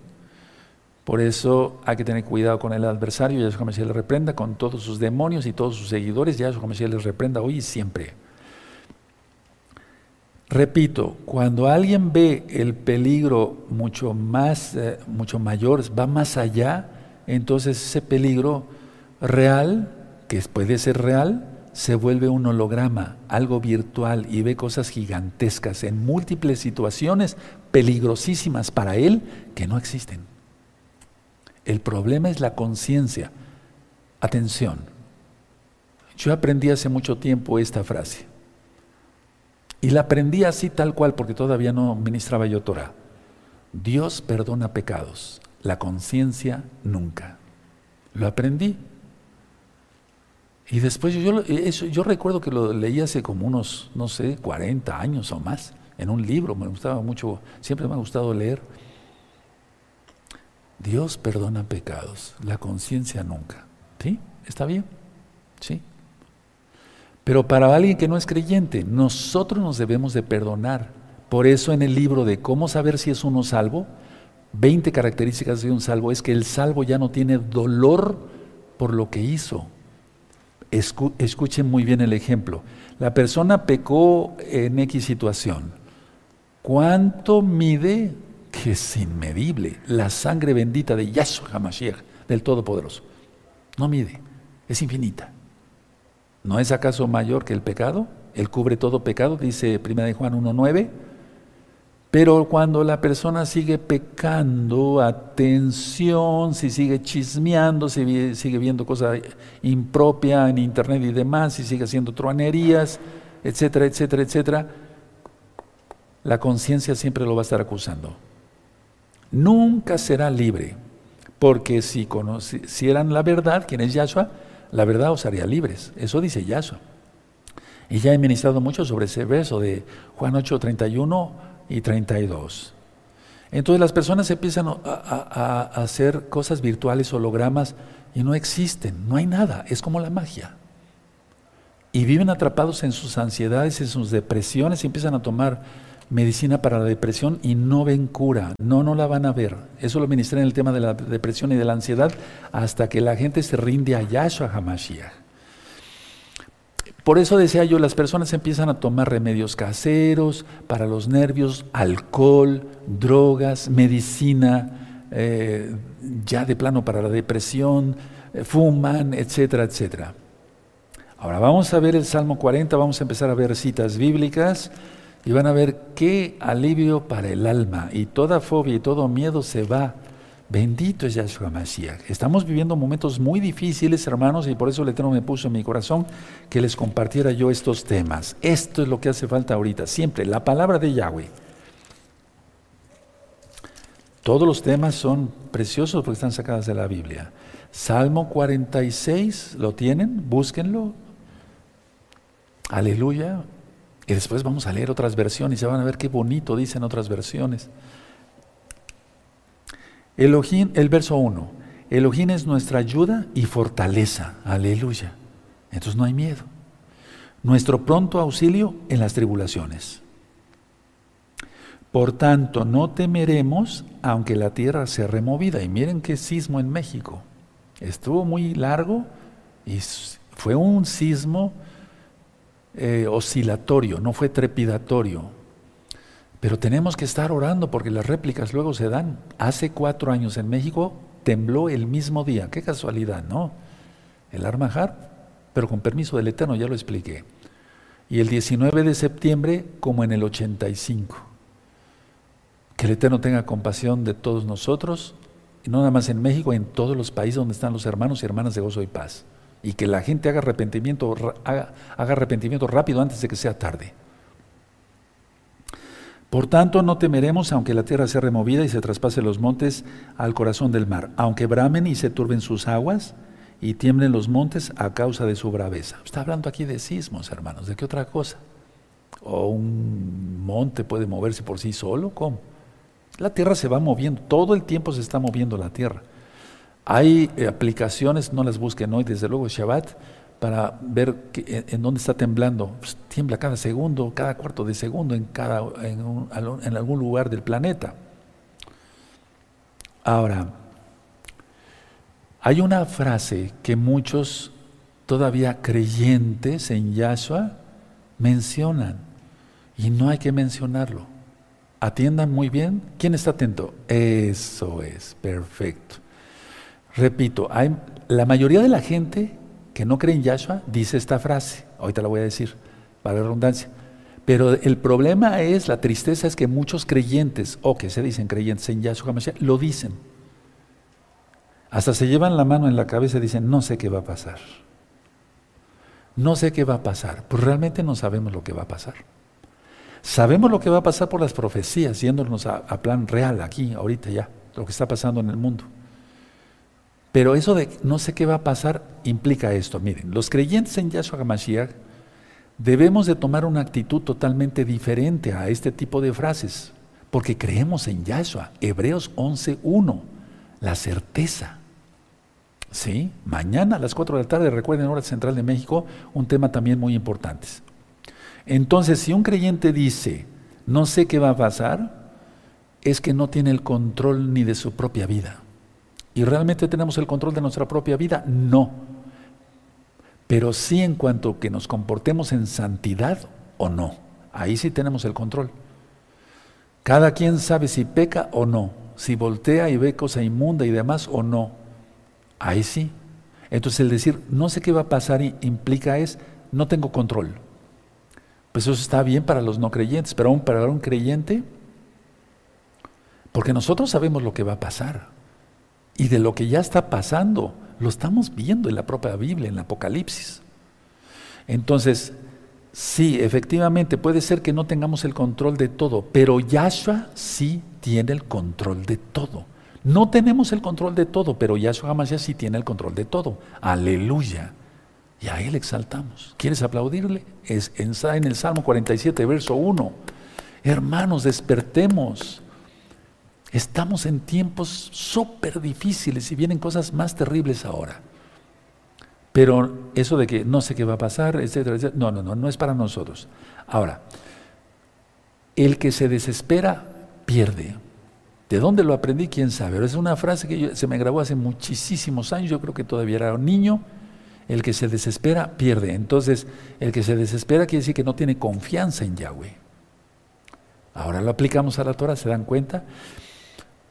Por eso hay que tener cuidado con el adversario, Yahshua Mesías le reprenda con todos sus demonios y todos sus seguidores, Yahshua Mesías les reprenda hoy y siempre. Repito, cuando alguien ve el peligro mucho más, eh, mucho mayor, va más allá, entonces ese peligro real, que puede ser real, se vuelve un holograma, algo virtual y ve cosas gigantescas en múltiples situaciones peligrosísimas para él que no existen. El problema es la conciencia. Atención, yo aprendí hace mucho tiempo esta frase y la aprendí así tal cual porque todavía no ministraba yo Torah. Dios perdona pecados, la conciencia nunca. Lo aprendí y después yo, eso, yo recuerdo que lo leí hace como unos, no sé, 40 años o más, en un libro, me gustaba mucho, siempre me ha gustado leer. Dios perdona pecados, la conciencia nunca. ¿Sí? ¿Está bien? ¿Sí? Pero para alguien que no es creyente, nosotros nos debemos de perdonar. Por eso en el libro de cómo saber si es uno salvo, 20 características de un salvo, es que el salvo ya no tiene dolor por lo que hizo escuchen muy bien el ejemplo. La persona pecó en X situación. ¿Cuánto mide que es inmedible. La sangre bendita de Yahshua HaMashiach, del Todopoderoso. No mide, es infinita. ¿No es acaso mayor que el pecado? Él cubre todo pecado, dice 1 de Juan 1.9. Pero cuando la persona sigue pecando, atención, si sigue chismeando, si sigue viendo cosas impropias en internet y demás, si sigue haciendo truanerías, etcétera, etcétera, etcétera, la conciencia siempre lo va a estar acusando. Nunca será libre, porque si conocieran la verdad, ¿quién es Yahshua? La verdad os haría libres. Eso dice Yahshua. Y ya he ministrado mucho sobre ese verso de Juan 8, 31 y 32. Entonces las personas empiezan a, hacer cosas virtuales, hologramas, y no existen, no hay nada, es como la magia. Y viven atrapados en sus ansiedades, en sus depresiones, y empiezan a tomar medicina para la depresión y no ven cura, no, no la van a ver. Eso lo ministré en el tema de la depresión y de la ansiedad, hasta que la gente se rinde a Yahshua HaMashiach. Por eso decía yo, las personas empiezan a tomar remedios caseros para los nervios, alcohol, drogas, medicina, eh, ya de plano para la depresión, eh, fuman, etcétera, etcétera. Ahora vamos a ver el Salmo 40, vamos a empezar a ver citas bíblicas y van a ver qué alivio para el alma y toda fobia y todo miedo se va Bendito es Yahshua Mashiach. Estamos viviendo momentos muy difíciles, hermanos, y por eso el Eterno me puso en mi corazón que les compartiera yo estos temas. Esto es lo que hace falta ahorita, siempre, la palabra de Yahweh. Todos los temas son preciosos porque están sacados de la Biblia. Salmo 46, ¿lo tienen? Búsquenlo. Aleluya. Y después vamos a leer otras versiones y se van a ver qué bonito dicen otras versiones. Elohim, el verso 1, Elohim es nuestra ayuda y fortaleza, aleluya. Entonces no hay miedo. Nuestro pronto auxilio en las tribulaciones. Por tanto, no temeremos aunque la tierra sea removida. Y miren qué sismo en México. Estuvo muy largo y fue un sismo eh, oscilatorio, no fue trepidatorio. Pero tenemos que estar orando porque las réplicas luego se dan. Hace cuatro años en México tembló el mismo día. Qué casualidad, ¿no? El Armajar, pero con permiso del Eterno, ya lo expliqué. Y el 19 de septiembre, como en el 85. Que el Eterno tenga compasión de todos nosotros, y no nada más en México, en todos los países donde están los hermanos y hermanas de gozo y paz. Y que la gente haga arrepentimiento, haga arrepentimiento rápido antes de que sea tarde. Por tanto, no temeremos aunque la tierra sea removida y se traspase los montes al corazón del mar, aunque bramen y se turben sus aguas y tiemblen los montes a causa de su braveza. Está hablando aquí de sismos, hermanos, ¿de qué otra cosa? ¿O un monte puede moverse por sí solo? ¿Cómo? La tierra se va moviendo, todo el tiempo se está moviendo la tierra. Hay eh, aplicaciones, no las busquen hoy, desde luego Shabbat, para ver en dónde está temblando. Pues, tiembla cada segundo, cada cuarto de segundo en, cada, en, en algún lugar del planeta. Ahora, hay una frase que muchos todavía creyentes en Yahshua mencionan y no hay que mencionarlo. Atiendan muy bien. ¿Quién está atento? Eso es, perfecto. Repito, la mayoría de la gente que no cree en Yahshua dice esta frase, ahorita la voy a decir, para redundancia. Pero el problema es, la tristeza es que muchos creyentes, o que se dicen creyentes en Yahshua lo dicen. Hasta se llevan la mano en la cabeza y dicen, no sé qué va a pasar. No sé qué va a pasar. Pues realmente no sabemos lo que va a pasar. Sabemos lo que va a pasar por las profecías, yéndonos a plan real aquí, ahorita ya, lo que está pasando en el mundo. Pero eso de no sé qué va a pasar implica esto. Miren, los creyentes en Yahshua HaMashiach debemos de tomar una actitud totalmente diferente a este tipo de frases, porque creemos en Yahshua. Hebreos 11.1, la certeza. ¿Sí? Mañana a las 4 de la tarde, recuerden, hora central de México, un tema también muy importante. Entonces, si un creyente dice, no sé qué va a pasar, es que no tiene el control ni de su propia vida. ¿Y realmente tenemos el control de nuestra propia vida? No. Pero sí en cuanto que nos comportemos en santidad o no. Ahí sí tenemos el control. Cada quien sabe si peca o no, si voltea y ve cosa inmunda y demás o no. Ahí sí. Entonces el decir no sé qué va a pasar implica es no tengo control. Pues eso está bien para los no creyentes, pero aún para un creyente, porque nosotros sabemos lo que va a pasar. Y de lo que ya está pasando, lo estamos viendo en la propia Biblia, en el Apocalipsis. Entonces, sí, efectivamente, puede ser que no tengamos el control de todo, pero Yahshua sí tiene el control de todo. No tenemos el control de todo, pero Yahshua Hamashiach sí tiene el control de todo. Aleluya. Y a Él exaltamos. ¿Quieres aplaudirle? Es, en el Salmo 47, verso 1. Hermanos, despertemos. Estamos en tiempos súper difíciles y vienen cosas más terribles ahora. Pero eso de que no sé qué va a pasar, etcétera, etcétera, no, no, no, no es para nosotros. Ahora, el que se desespera pierde. ¿De dónde lo aprendí? ¿Quién sabe? es una frase que se me grabó hace muchísimos años, yo creo que todavía era un niño. El que se desespera pierde. Entonces, el que se desespera quiere decir que no tiene confianza en Yahweh. Ahora lo aplicamos a la Torah, ¿se dan cuenta?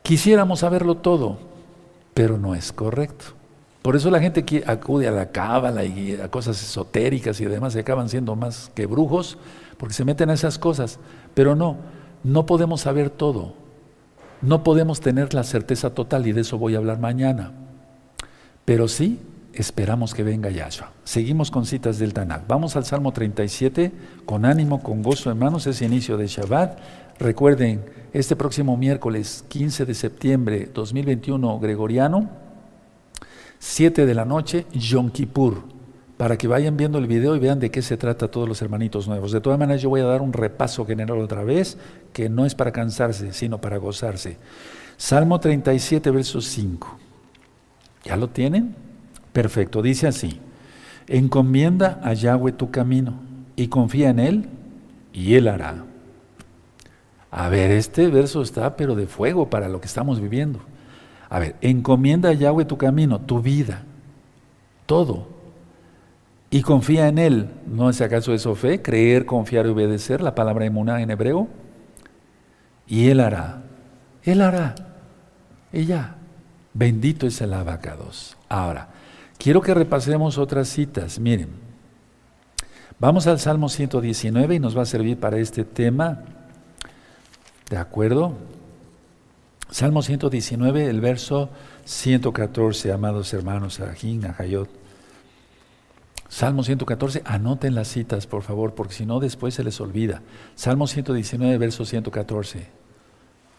Quisiéramos saberlo todo, pero no es correcto. Por eso la gente que acude a la cábala y a cosas esotéricas y demás se acaban siendo más que brujos, porque se meten a esas cosas. Pero no, no podemos saber todo. No podemos tener la certeza total y de eso voy a hablar mañana. Pero sí esperamos que venga Yahshua. Seguimos con citas del Tanakh. Vamos al Salmo 37, con ánimo, con gozo, hermanos, es inicio de Shabbat. Recuerden, este próximo miércoles 15 de septiembre 2021 gregoriano, 7 de la noche, Yom Kippur, para que vayan viendo el video y vean de qué se trata todos los hermanitos nuevos. De todas maneras, yo voy a dar un repaso general otra vez, que no es para cansarse, sino para gozarse. Salmo 37, verso 5. ¿Ya lo tienen? Perfecto, dice así. Encomienda a Yahweh tu camino y confía en Él y Él hará. A ver, este verso está pero de fuego para lo que estamos viviendo. A ver, encomienda a Yahweh tu camino, tu vida, todo. Y confía en Él. ¿No es acaso eso fe? Creer, confiar y obedecer, la palabra emuná en hebreo. Y Él hará. Él hará. Ella. Bendito es el abacados. Ahora, quiero que repasemos otras citas. Miren, vamos al Salmo 119 y nos va a servir para este tema. ¿De acuerdo? Salmo 119, el verso 114, amados hermanos, Ajín, Ajayot. Salmo 114, anoten las citas, por favor, porque si no después se les olvida. Salmo 119, verso 114.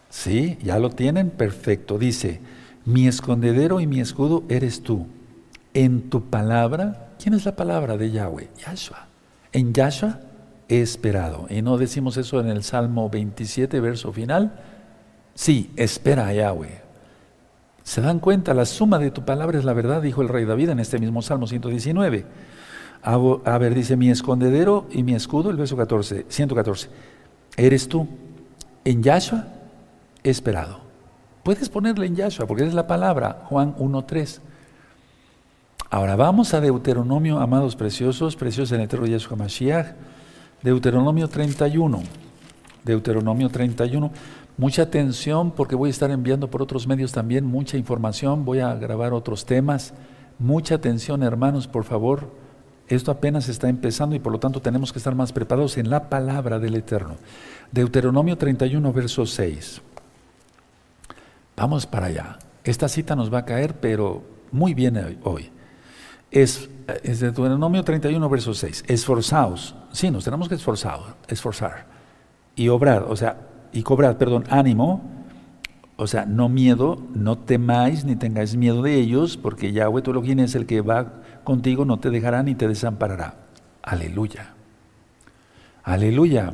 ¿Sí? ¿Ya lo tienen? Perfecto. Dice, mi escondedero y mi escudo eres tú. En tu palabra, ¿quién es la palabra de Yahweh? Yahshua. En Yahshua esperado. Y no decimos eso en el Salmo 27, verso final. Sí, espera a Yahweh. ¿Se dan cuenta? La suma de tu palabra es la verdad, dijo el rey David en este mismo Salmo 119. A, ver, dice, mi escondedero y mi escudo, el verso 14, 114. Eres tú. En Yahshua esperado. Puedes ponerle en Yahshua, porque es la palabra, Juan 1.3. Ahora vamos a Deuteronomio, amados preciosos, preciosos en el eterno Yahshua Mashiach. Deuteronomio 31. Deuteronomio 31. Mucha atención porque voy a estar enviando por otros medios también mucha información, voy a grabar otros temas. Mucha atención, hermanos, por favor. Esto apenas está empezando y por lo tanto tenemos que estar más preparados en la palabra del Eterno. Deuteronomio 31, verso 6. Vamos para allá. Esta cita nos va a caer, pero muy bien hoy. Es, es Deuteronomio 31, verso 6. Esforzaos. Sí, nos tenemos que esforzar, esforzar. Y obrar, o sea, y cobrar, perdón, ánimo. O sea, no miedo, no temáis ni tengáis miedo de ellos, porque Yahweh tu Elohim es el que va contigo, no te dejará ni te desamparará. Aleluya. Aleluya.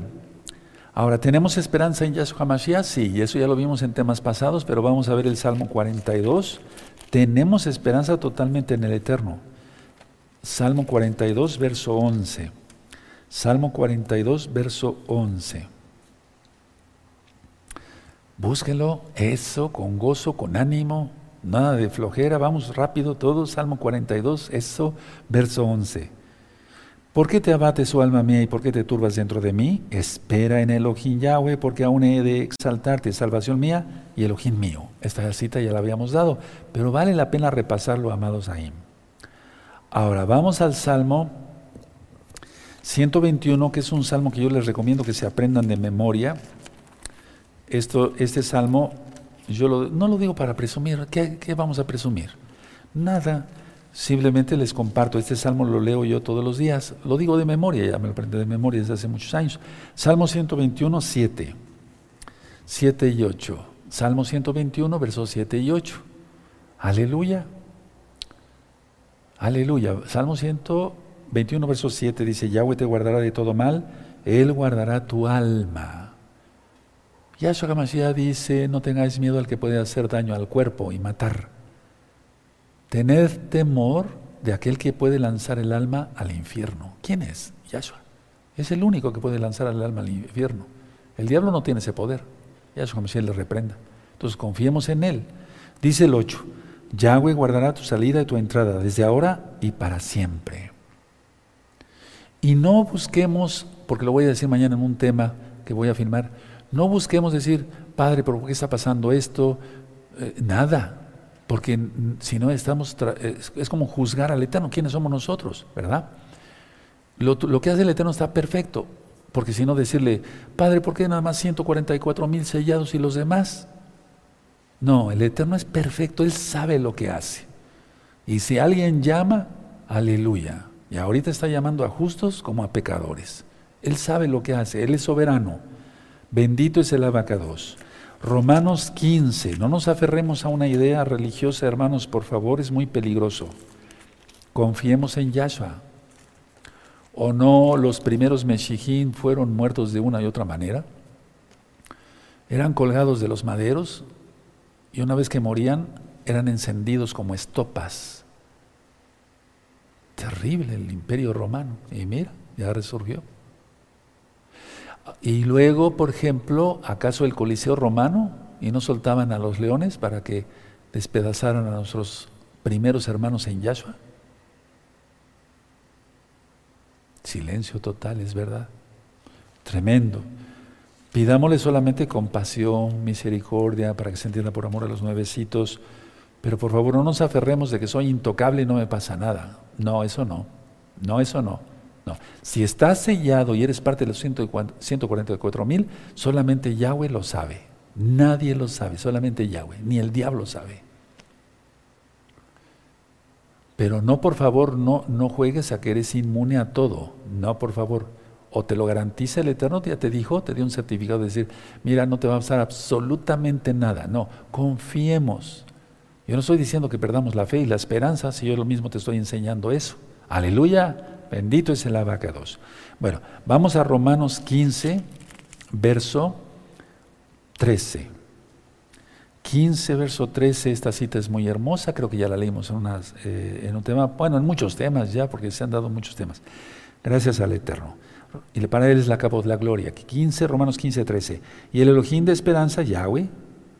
Ahora, ¿tenemos esperanza en Yahshua Mashiach? Sí, eso ya lo vimos en temas pasados, pero vamos a ver el Salmo 42. Tenemos esperanza totalmente en el Eterno. Salmo 42, verso 11. Salmo 42, verso 11. Búsquenlo, eso, con gozo, con ánimo, nada de flojera, vamos rápido todo, Salmo 42, eso, verso 11. ¿Por qué te abates, oh alma mía, y por qué te turbas dentro de mí? Espera en Elohim Yahweh, porque aún he de exaltarte, salvación mía y Elohim mío. Esta cita ya la habíamos dado, pero vale la pena repasarlo, amados ahí. Ahora, vamos al Salmo 121, que es un salmo que yo les recomiendo que se aprendan de memoria. Esto, este salmo, yo no lo digo para presumir. ¿Qué, ¿Qué vamos a presumir? Nada. Simplemente les comparto, este salmo lo leo yo todos los días, lo digo de memoria, ya me lo aprendí de memoria desde hace muchos años. Salmo 121, 7, 7 y 8. Salmo 121, versos 7 y 8. Aleluya. Aleluya. Salmo 121, verso 7 dice, Yahweh te guardará de todo mal, Él guardará tu alma. Yahshua HaMashiach dice, no tengáis miedo al que puede hacer daño al cuerpo y matar Tened temor de aquel que puede lanzar el alma al infierno. ¿Quién es? Yahshua. Es el único que puede lanzar el alma al infierno. El diablo no tiene ese poder. Yahshua él le reprenda. Entonces confiemos en él. Dice el 8. Yahweh guardará tu salida y tu entrada desde ahora y para siempre. Y no busquemos, porque lo voy a decir mañana en un tema que voy a filmar, no busquemos decir, Padre, ¿por qué está pasando esto? Eh, nada. Porque si no estamos, es, como juzgar al Eterno, ¿quiénes somos nosotros? ¿Verdad? Lo, que hace el Eterno está perfecto, porque si no decirle, Padre, ¿por qué nada más 144 mil sellados y los demás? No, el Eterno es perfecto, Él sabe lo que hace. Y si alguien llama, aleluya. Y ahorita está llamando a justos como a pecadores. Él sabe lo que hace, Él es soberano. Bendito es el abacados. Romanos 15. No nos aferremos a una idea religiosa, hermanos, por favor, es muy peligroso. Confiemos en Yahshua. ¿O no los primeros Meshijín fueron muertos de una y otra manera? Eran colgados de los maderos y una vez que morían eran encendidos como estopas. Terrible el imperio romano. Y mira, ya resurgió. Y luego, por ejemplo, ¿acaso el Coliseo romano? ¿Y no soltaban a los leones para que despedazaran a nuestros primeros hermanos en Yahshua? Silencio total, es verdad. Tremendo. Pidámosle solamente compasión, misericordia, para que se entienda por amor a los nuevecitos. Pero por favor, no nos aferremos de que soy intocable y no me pasa nada. No, eso no. No, eso no. No, si estás sellado y eres parte de los 144 mil, solamente Yahweh lo sabe. Nadie lo sabe, solamente Yahweh, ni el diablo sabe. Pero no, por favor, no, no juegues a que eres inmune a todo. No, por favor. O te lo garantiza el Eterno, ya te dijo, te dio un certificado de decir, mira, no te va a pasar absolutamente nada. No, confiemos. Yo no estoy diciendo que perdamos la fe y la esperanza, si yo lo mismo te estoy enseñando eso. Aleluya. Bendito es el abacados. Bueno, vamos a Romanos 15, verso 13. 15, verso 13, esta cita es muy hermosa, creo que ya la leímos en, eh, en un tema, bueno, en muchos temas ya, porque se han dado muchos temas. Gracias al Eterno. Y para él es la capa de la gloria. 15, Romanos 15, 13. Y el Elohim de esperanza, Yahweh,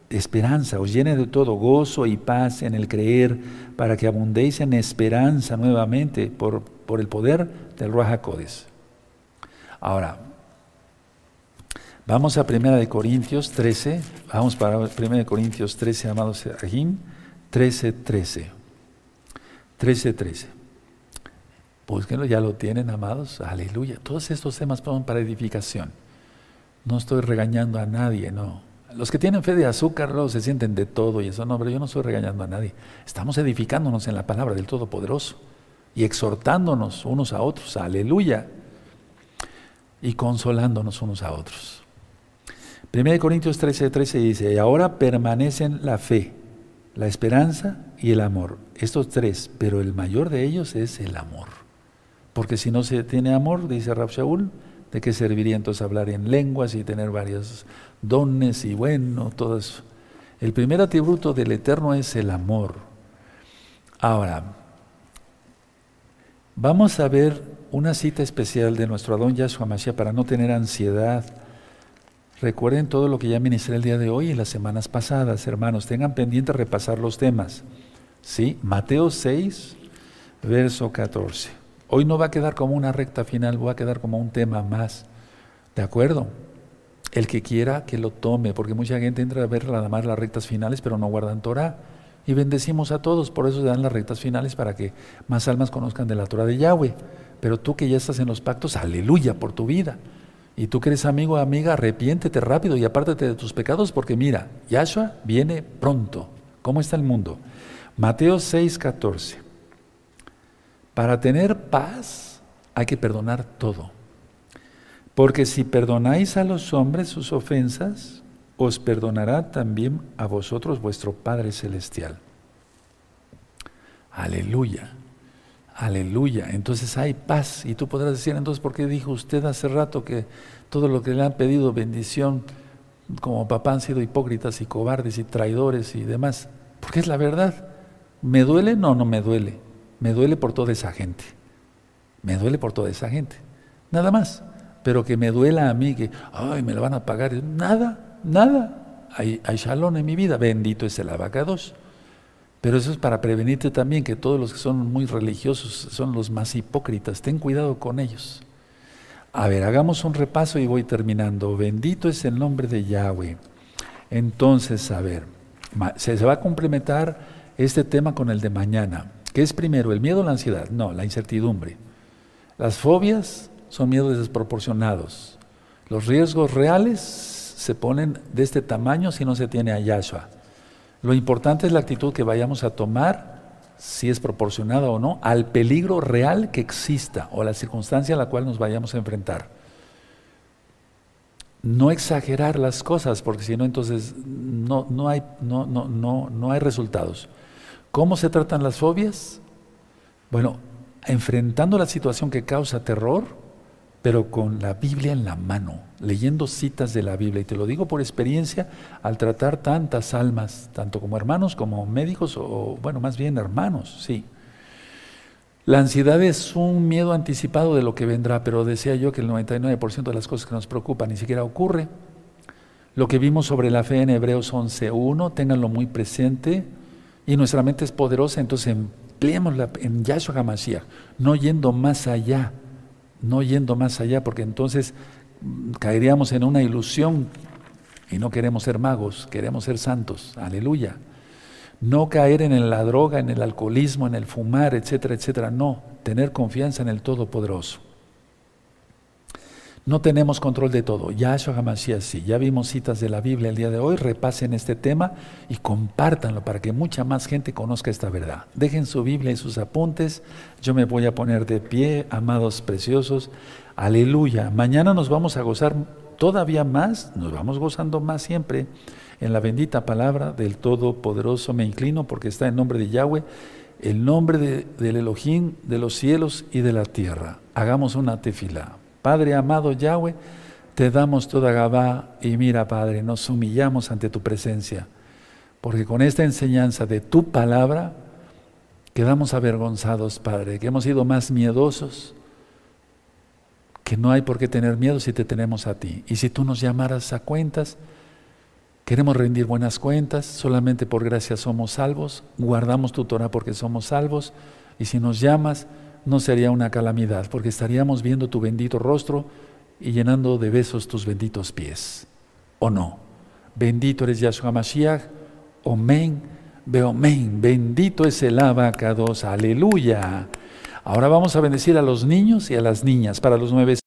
esperanza, os llene de todo gozo y paz en el creer, para que abundéis en esperanza nuevamente por, por el poder del Ruach HaKodes. Ahora, vamos a 1 de Corintios 13, vamos para 1 de Corintios 13, amados Ahim, 13, 13. 13, 13. Búsquenlo, ya lo tienen, amados. Aleluya. Todos estos temas son para edificación. No estoy regañando a nadie, no. Los que tienen fe de azúcar luego se sienten de todo y eso no, pero yo no estoy regañando a nadie. Estamos edificándonos en la palabra del Todopoderoso y exhortándonos unos a otros, aleluya, y consolándonos unos a otros. 1 Corintios 13, 13 dice, y ahora permanecen la fe, la esperanza y el amor. Estos tres, pero el mayor de ellos es el amor. Porque si no se tiene amor, dice Rab Shaul, ¿de qué serviría entonces hablar en lenguas y tener varios dones y bueno, todo eso. El primer atributo del Eterno es el amor. Ahora, vamos a ver una cita especial de nuestro Adón Yahshua Mashiach para no tener ansiedad. Recuerden todo lo que ya ministré el día de hoy y las semanas pasadas, hermanos. Tengan pendiente repasar los temas. ¿Sí? Mateo 6, verso 14. Hoy no va a quedar como una recta final, va a quedar como un tema más. ¿De acuerdo? El que quiera que lo tome, porque mucha gente entra a ver nada las rectas finales, pero no guardan Torah. Y bendecimos a todos, por eso se dan las rectas finales para que más almas conozcan de la Torah de Yahweh. Pero tú que ya estás en los pactos, aleluya por tu vida. Y tú que eres amigo o amiga, arrepiéntete rápido y apártate de tus pecados, porque mira, Yahshua viene pronto. ¿Cómo está el mundo? Mateo 6, 14. Para tener paz hay que perdonar todo. Porque si perdonáis a los hombres sus ofensas, os perdonará también a vosotros vuestro Padre Celestial. Aleluya, aleluya. Entonces hay paz. Y tú podrás decir, entonces, ¿por qué dijo usted hace rato que todo lo que le han pedido bendición como papá han sido hipócritas y cobardes y traidores y demás? Porque es la verdad. ¿Me duele? No, no me duele. Me duele por toda esa gente. Me duele por toda esa gente. Nada más pero que me duela a mí, que, ay, me lo van a pagar. Nada, nada. Hay, hay shalom en mi vida, bendito es el abacados. Pero eso es para prevenirte también, que todos los que son muy religiosos son los más hipócritas. Ten cuidado con ellos. A ver, hagamos un repaso y voy terminando. Bendito es el nombre de Yahweh. Entonces, a ver, se, va a complementar este tema con el de mañana. ¿Qué es primero, el miedo o la ansiedad? No, la incertidumbre. Las fobias son miedos desproporcionados. Los riesgos reales se ponen de este tamaño si no se tiene a Yahshua. Lo importante es la actitud que vayamos a tomar, si es proporcionada o no, al peligro real que exista o la circunstancia a la cual nos vayamos a enfrentar. No exagerar las cosas, porque si no, entonces no, no, hay, no, no, no, no hay resultados. ¿Cómo se tratan las fobias? Bueno, enfrentando la situación que causa terror, pero con la Biblia en la mano, leyendo citas de la Biblia. Y te lo digo por experiencia al tratar tantas almas, tanto como hermanos como médicos, o bueno, más bien hermanos, sí. La ansiedad es un miedo anticipado de lo que vendrá, pero decía yo que el 99% de las cosas que nos preocupan ni siquiera ocurre. Lo que vimos sobre la fe en Hebreos 11.1, ténganlo muy presente, y nuestra mente es poderosa, entonces empleémosla en Yahshua HaMashiach, no yendo más allá no yendo más allá, porque entonces mm, caeríamos en una ilusión y no queremos ser magos, queremos ser santos, aleluya. No caer en la droga, en el alcoholismo, en el fumar, etcétera, etcétera, no, tener confianza en el Todopoderoso. No tenemos control de todo. Yahshua HaMashiach sí. Ya vimos citas de la Biblia el día de hoy. Repasen este tema y compártanlo para que mucha más gente conozca esta verdad. Dejen su Biblia y sus apuntes. Yo me voy a poner de pie, amados preciosos. Aleluya. Mañana nos vamos a gozar todavía más, nos vamos gozando más siempre en la bendita palabra del Todopoderoso. Me inclino porque está en nombre de Yahweh, el nombre del Elohim de los cielos y de la tierra. Hagamos una tefila. Padre amado Yahweh, te damos toda Gabá y mira, Padre, nos humillamos ante tu presencia, porque con esta enseñanza de tu palabra quedamos avergonzados, Padre, que hemos sido más miedosos, que no hay por qué tener miedo si te tenemos a ti. Y si tú nos llamaras a cuentas, queremos rendir buenas cuentas, solamente por gracia somos salvos, guardamos tu Torah porque somos salvos, y si nos llamas, no sería una calamidad, porque estaríamos viendo tu bendito rostro y llenando de besos tus benditos pies. ¿O no? Bendito eres Yahshua Mashiach. Omen, Beomen. Bendito es el abacados. Aleluya. Ahora vamos a bendecir a los niños y a las niñas para los nueve